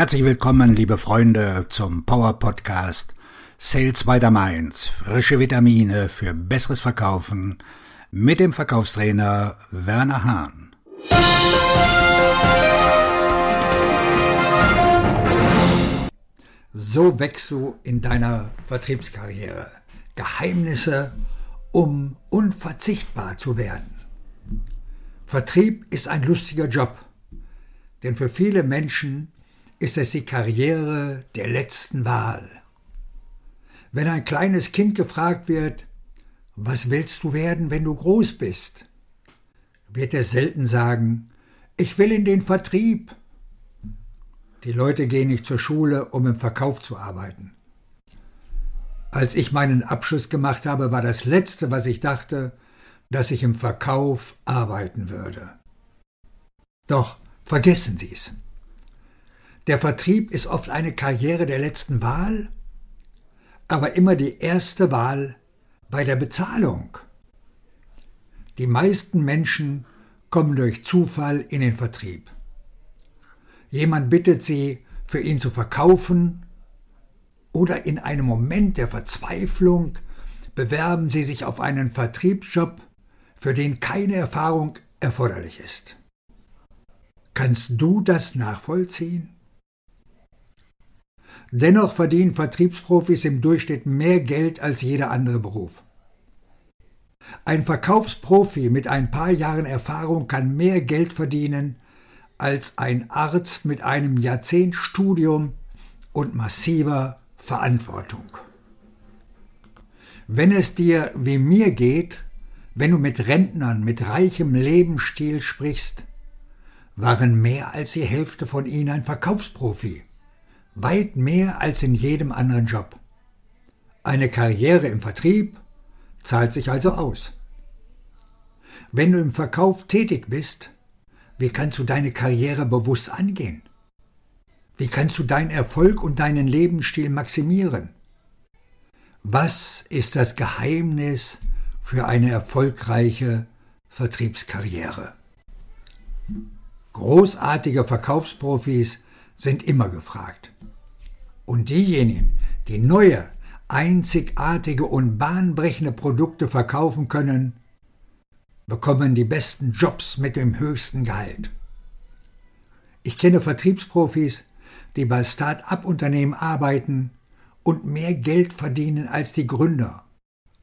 Herzlich willkommen, liebe Freunde, zum Power Podcast Sales by the Mainz. Frische Vitamine für besseres Verkaufen mit dem Verkaufstrainer Werner Hahn. So wächst du in deiner Vertriebskarriere. Geheimnisse, um unverzichtbar zu werden. Vertrieb ist ein lustiger Job, denn für viele Menschen ist es die Karriere der letzten Wahl. Wenn ein kleines Kind gefragt wird, was willst du werden, wenn du groß bist, wird er selten sagen, ich will in den Vertrieb. Die Leute gehen nicht zur Schule, um im Verkauf zu arbeiten. Als ich meinen Abschluss gemacht habe, war das Letzte, was ich dachte, dass ich im Verkauf arbeiten würde. Doch vergessen Sie es. Der Vertrieb ist oft eine Karriere der letzten Wahl, aber immer die erste Wahl bei der Bezahlung. Die meisten Menschen kommen durch Zufall in den Vertrieb. Jemand bittet sie, für ihn zu verkaufen, oder in einem Moment der Verzweiflung bewerben sie sich auf einen Vertriebsjob, für den keine Erfahrung erforderlich ist. Kannst du das nachvollziehen? Dennoch verdienen Vertriebsprofis im Durchschnitt mehr Geld als jeder andere Beruf. Ein Verkaufsprofi mit ein paar Jahren Erfahrung kann mehr Geld verdienen als ein Arzt mit einem Jahrzehnt Studium und massiver Verantwortung. Wenn es dir wie mir geht, wenn du mit Rentnern mit reichem Lebensstil sprichst, waren mehr als die Hälfte von ihnen ein Verkaufsprofi weit mehr als in jedem anderen Job. Eine Karriere im Vertrieb zahlt sich also aus. Wenn du im Verkauf tätig bist, wie kannst du deine Karriere bewusst angehen? Wie kannst du deinen Erfolg und deinen Lebensstil maximieren? Was ist das Geheimnis für eine erfolgreiche Vertriebskarriere? Großartige Verkaufsprofis sind immer gefragt. Und diejenigen, die neue, einzigartige und bahnbrechende Produkte verkaufen können, bekommen die besten Jobs mit dem höchsten Gehalt. Ich kenne Vertriebsprofis, die bei Start-up-Unternehmen arbeiten und mehr Geld verdienen als die Gründer.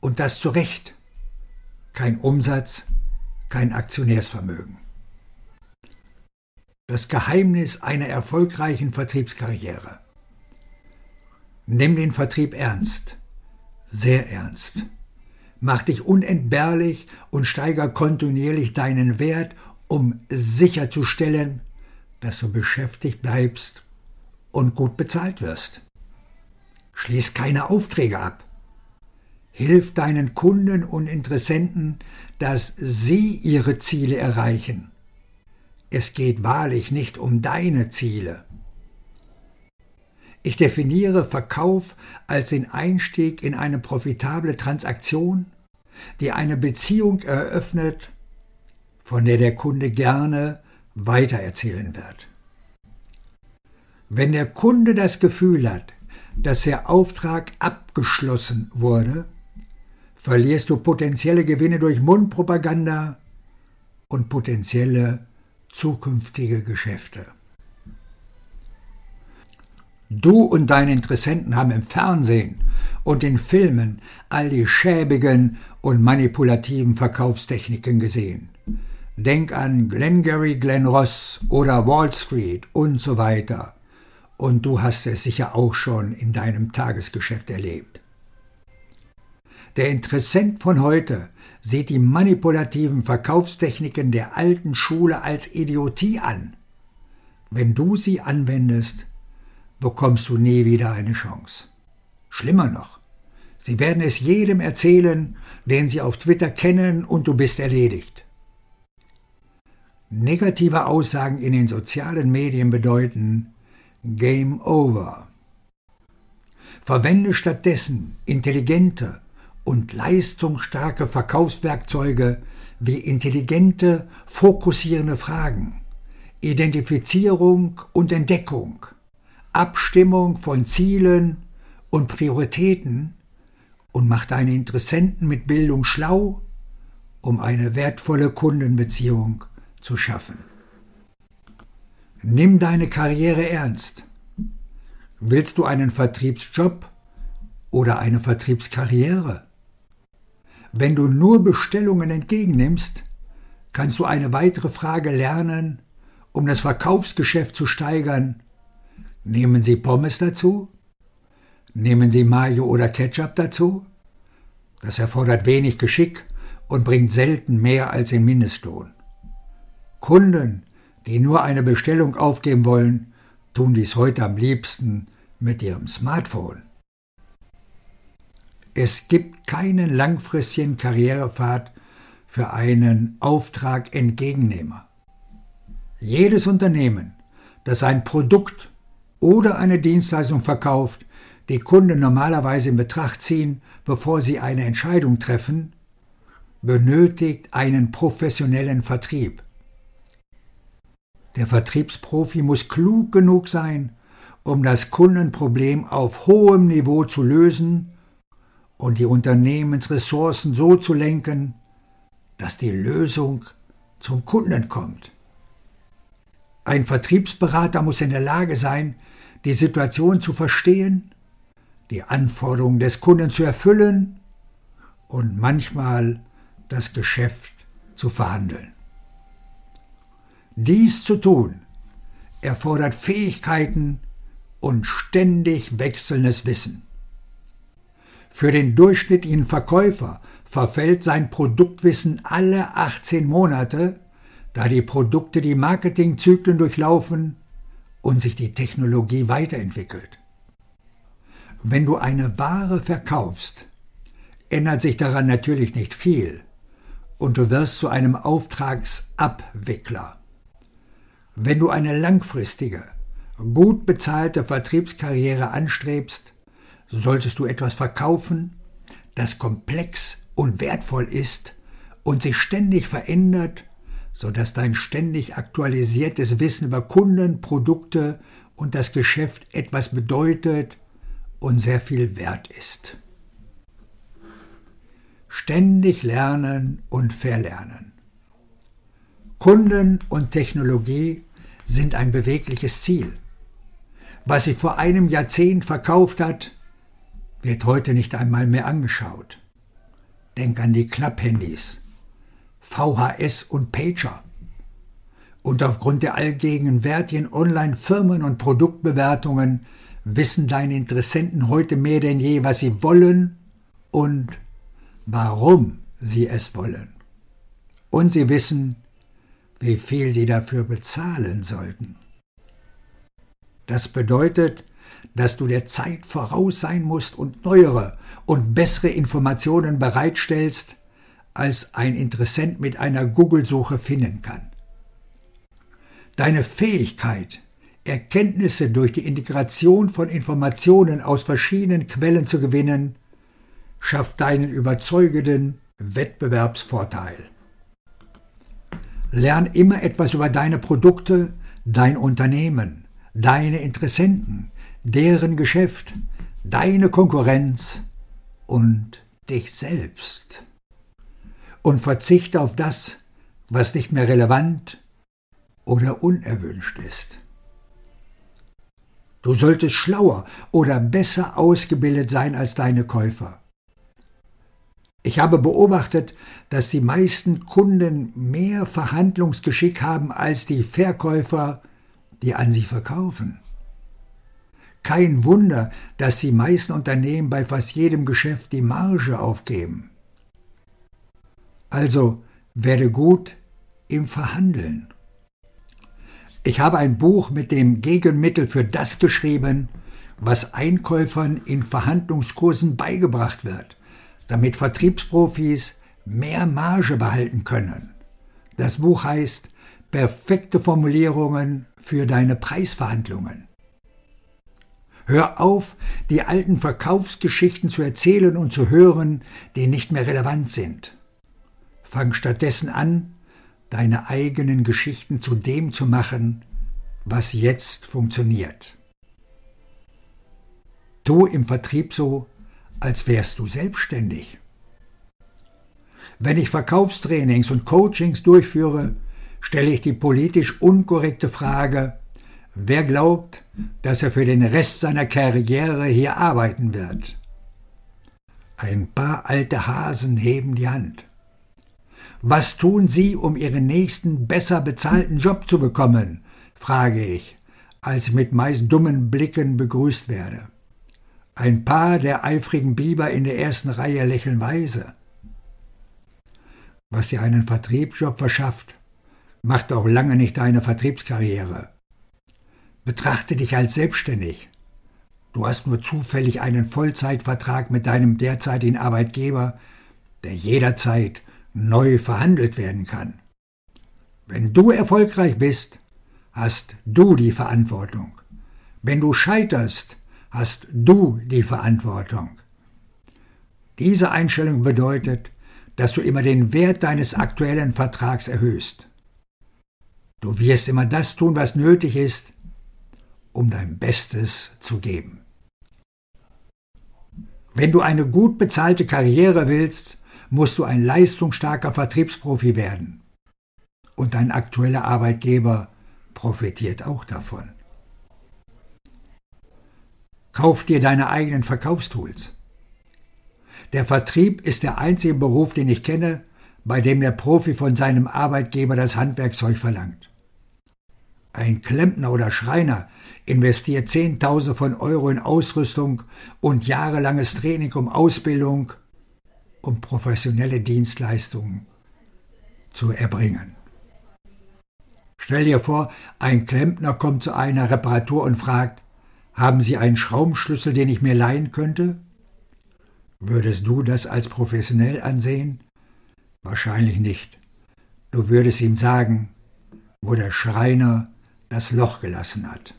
Und das zu Recht. Kein Umsatz, kein Aktionärsvermögen. Das Geheimnis einer erfolgreichen Vertriebskarriere. Nimm den Vertrieb ernst, sehr ernst. Mach dich unentbehrlich und steiger kontinuierlich deinen Wert, um sicherzustellen, dass du beschäftigt bleibst und gut bezahlt wirst. Schließ keine Aufträge ab. Hilf deinen Kunden und Interessenten, dass sie ihre Ziele erreichen es geht wahrlich nicht um deine Ziele. Ich definiere Verkauf als den Einstieg in eine profitable Transaktion, die eine Beziehung eröffnet, von der der Kunde gerne weitererzählen wird. Wenn der Kunde das Gefühl hat, dass der Auftrag abgeschlossen wurde, verlierst du potenzielle Gewinne durch Mundpropaganda und potenzielle zukünftige Geschäfte. Du und deine Interessenten haben im Fernsehen und in Filmen all die schäbigen und manipulativen Verkaufstechniken gesehen. Denk an Glengarry Glen Ross oder Wall Street und so weiter. Und du hast es sicher auch schon in deinem Tagesgeschäft erlebt. Der Interessent von heute sieht die manipulativen Verkaufstechniken der alten Schule als Idiotie an. Wenn du sie anwendest, bekommst du nie wieder eine Chance. Schlimmer noch, sie werden es jedem erzählen, den sie auf Twitter kennen, und du bist erledigt. Negative Aussagen in den sozialen Medien bedeuten Game Over. Verwende stattdessen intelligente, und leistungsstarke Verkaufswerkzeuge wie intelligente, fokussierende Fragen, Identifizierung und Entdeckung, Abstimmung von Zielen und Prioritäten und mach deine Interessenten mit Bildung schlau, um eine wertvolle Kundenbeziehung zu schaffen. Nimm deine Karriere ernst. Willst du einen Vertriebsjob oder eine Vertriebskarriere? Wenn du nur Bestellungen entgegennimmst, kannst du eine weitere Frage lernen, um das Verkaufsgeschäft zu steigern. Nehmen Sie Pommes dazu? Nehmen Sie Mayo oder Ketchup dazu? Das erfordert wenig Geschick und bringt selten mehr als den Mindestlohn. Kunden, die nur eine Bestellung aufgeben wollen, tun dies heute am liebsten mit ihrem Smartphone. Es gibt keinen langfristigen Karrierepfad für einen Auftragentgegennehmer. Jedes Unternehmen, das ein Produkt oder eine Dienstleistung verkauft, die Kunden normalerweise in Betracht ziehen, bevor sie eine Entscheidung treffen, benötigt einen professionellen Vertrieb. Der Vertriebsprofi muss klug genug sein, um das Kundenproblem auf hohem Niveau zu lösen und die Unternehmensressourcen so zu lenken, dass die Lösung zum Kunden kommt. Ein Vertriebsberater muss in der Lage sein, die Situation zu verstehen, die Anforderungen des Kunden zu erfüllen und manchmal das Geschäft zu verhandeln. Dies zu tun erfordert Fähigkeiten und ständig wechselndes Wissen. Für den durchschnittlichen Verkäufer verfällt sein Produktwissen alle 18 Monate, da die Produkte die Marketingzyklen durchlaufen und sich die Technologie weiterentwickelt. Wenn du eine Ware verkaufst, ändert sich daran natürlich nicht viel und du wirst zu einem Auftragsabwickler. Wenn du eine langfristige, gut bezahlte Vertriebskarriere anstrebst, solltest du etwas verkaufen, das komplex und wertvoll ist und sich ständig verändert, sodass dein ständig aktualisiertes Wissen über Kunden, Produkte und das Geschäft etwas bedeutet und sehr viel wert ist. Ständig lernen und verlernen. Kunden und Technologie sind ein bewegliches Ziel. Was sich vor einem Jahrzehnt verkauft hat, wird heute nicht einmal mehr angeschaut. Denk an die Klapphandys, VHS und Pager. Und aufgrund der allgegenwärtigen Online-Firmen- und Produktbewertungen wissen deine Interessenten heute mehr denn je, was sie wollen und warum sie es wollen. Und sie wissen, wie viel sie dafür bezahlen sollten. Das bedeutet, dass du der Zeit voraus sein musst und neuere und bessere Informationen bereitstellst, als ein Interessent mit einer Google-Suche finden kann. Deine Fähigkeit, Erkenntnisse durch die Integration von Informationen aus verschiedenen Quellen zu gewinnen, schafft deinen überzeugenden Wettbewerbsvorteil. Lern immer etwas über deine Produkte, dein Unternehmen, deine Interessenten, deren Geschäft, deine Konkurrenz und dich selbst. Und verzichte auf das, was nicht mehr relevant oder unerwünscht ist. Du solltest schlauer oder besser ausgebildet sein als deine Käufer. Ich habe beobachtet, dass die meisten Kunden mehr Verhandlungsgeschick haben als die Verkäufer, die an sie verkaufen. Kein Wunder, dass die meisten Unternehmen bei fast jedem Geschäft die Marge aufgeben. Also werde gut im Verhandeln. Ich habe ein Buch mit dem Gegenmittel für das geschrieben, was Einkäufern in Verhandlungskursen beigebracht wird, damit Vertriebsprofis mehr Marge behalten können. Das Buch heißt Perfekte Formulierungen für deine Preisverhandlungen. Hör auf, die alten Verkaufsgeschichten zu erzählen und zu hören, die nicht mehr relevant sind. Fang stattdessen an, deine eigenen Geschichten zu dem zu machen, was jetzt funktioniert. Tu im Vertrieb so, als wärst du selbstständig. Wenn ich Verkaufstrainings und Coachings durchführe, stelle ich die politisch unkorrekte Frage, wer glaubt, dass er für den Rest seiner Karriere hier arbeiten wird? Ein paar alte Hasen heben die Hand. Was tun Sie, um Ihren nächsten besser bezahlten Job zu bekommen? frage ich, als ich mit meist dummen Blicken begrüßt werde. Ein paar der eifrigen Biber in der ersten Reihe lächeln weise. Was dir einen Vertriebsjob verschafft, macht auch lange nicht deine Vertriebskarriere. Betrachte dich als selbstständig. Du hast nur zufällig einen Vollzeitvertrag mit deinem derzeitigen Arbeitgeber, der jederzeit neu verhandelt werden kann. Wenn du erfolgreich bist, hast du die Verantwortung. Wenn du scheiterst, hast du die Verantwortung. Diese Einstellung bedeutet, dass du immer den Wert deines aktuellen Vertrags erhöhst. Du wirst immer das tun, was nötig ist, um dein Bestes zu geben. Wenn du eine gut bezahlte Karriere willst, musst du ein leistungsstarker Vertriebsprofi werden. Und dein aktueller Arbeitgeber profitiert auch davon. Kauf dir deine eigenen Verkaufstools. Der Vertrieb ist der einzige Beruf, den ich kenne, bei dem der Profi von seinem Arbeitgeber das Handwerkzeug verlangt. Ein Klempner oder Schreiner investiert Zehntausende von Euro in Ausrüstung und jahrelanges Training um Ausbildung, um professionelle Dienstleistungen zu erbringen. Stell dir vor, ein Klempner kommt zu einer Reparatur und fragt, haben Sie einen Schraubenschlüssel, den ich mir leihen könnte? Würdest du das als professionell ansehen? Wahrscheinlich nicht. Du würdest ihm sagen, wo der Schreiner das Loch gelassen hat.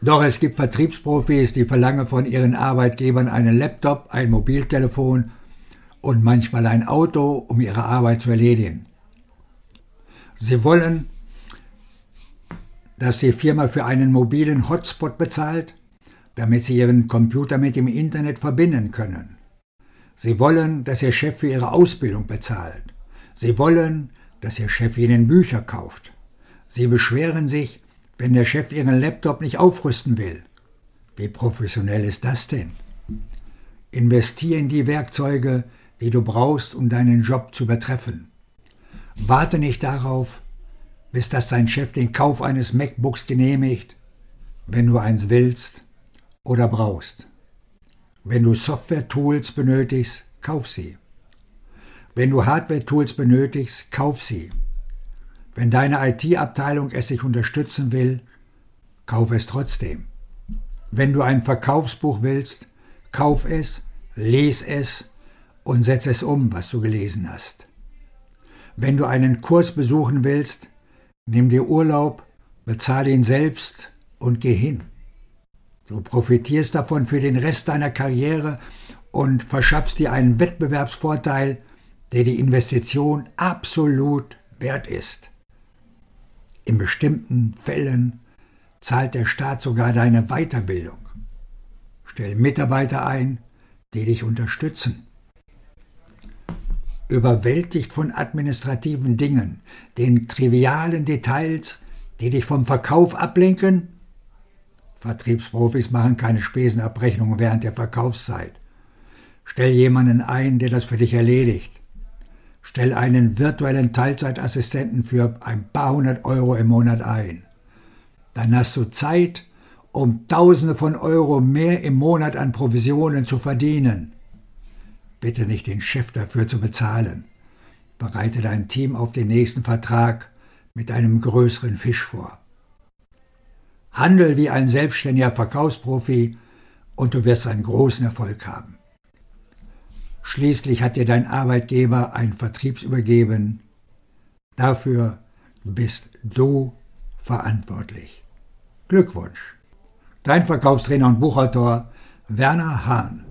Doch es gibt Vertriebsprofis, die verlangen von ihren Arbeitgebern einen Laptop, ein Mobiltelefon und manchmal ein Auto, um ihre Arbeit zu erledigen. Sie wollen, dass die Firma für einen mobilen Hotspot bezahlt, damit sie ihren Computer mit dem Internet verbinden können. Sie wollen, dass ihr Chef für ihre Ausbildung bezahlt. Sie wollen, dass ihr Chef ihnen Bücher kauft. Sie beschweren sich, wenn der Chef ihren Laptop nicht aufrüsten will. Wie professionell ist das denn? Investier in die Werkzeuge, die du brauchst, um deinen Job zu übertreffen. Warte nicht darauf, bis dass dein Chef den Kauf eines MacBooks genehmigt, wenn du eins willst oder brauchst. Wenn du Software-Tools benötigst, kauf sie. Wenn du Hardware-Tools benötigst, kauf sie. Wenn deine IT-Abteilung es sich unterstützen will, kauf es trotzdem. Wenn du ein Verkaufsbuch willst, kauf es, les es und setz es um, was du gelesen hast. Wenn du einen Kurs besuchen willst, nimm dir Urlaub, bezahle ihn selbst und geh hin. Du profitierst davon für den Rest deiner Karriere und verschaffst dir einen Wettbewerbsvorteil, der die Investition absolut wert ist. In bestimmten Fällen zahlt der Staat sogar deine Weiterbildung. Stell Mitarbeiter ein, die dich unterstützen. Überwältigt von administrativen Dingen, den trivialen Details, die dich vom Verkauf ablenken, Vertriebsprofis machen keine Spesenabrechnungen während der Verkaufszeit. Stell jemanden ein, der das für dich erledigt. Stell einen virtuellen Teilzeitassistenten für ein paar hundert Euro im Monat ein. Dann hast du Zeit, um Tausende von Euro mehr im Monat an Provisionen zu verdienen. Bitte nicht den Chef dafür zu bezahlen. Bereite dein Team auf den nächsten Vertrag mit einem größeren Fisch vor. Handel wie ein selbstständiger Verkaufsprofi und du wirst einen großen Erfolg haben. Schließlich hat dir dein Arbeitgeber einen Vertriebs übergeben. Dafür bist du verantwortlich. Glückwunsch. Dein Verkaufstrainer und Buchautor Werner Hahn.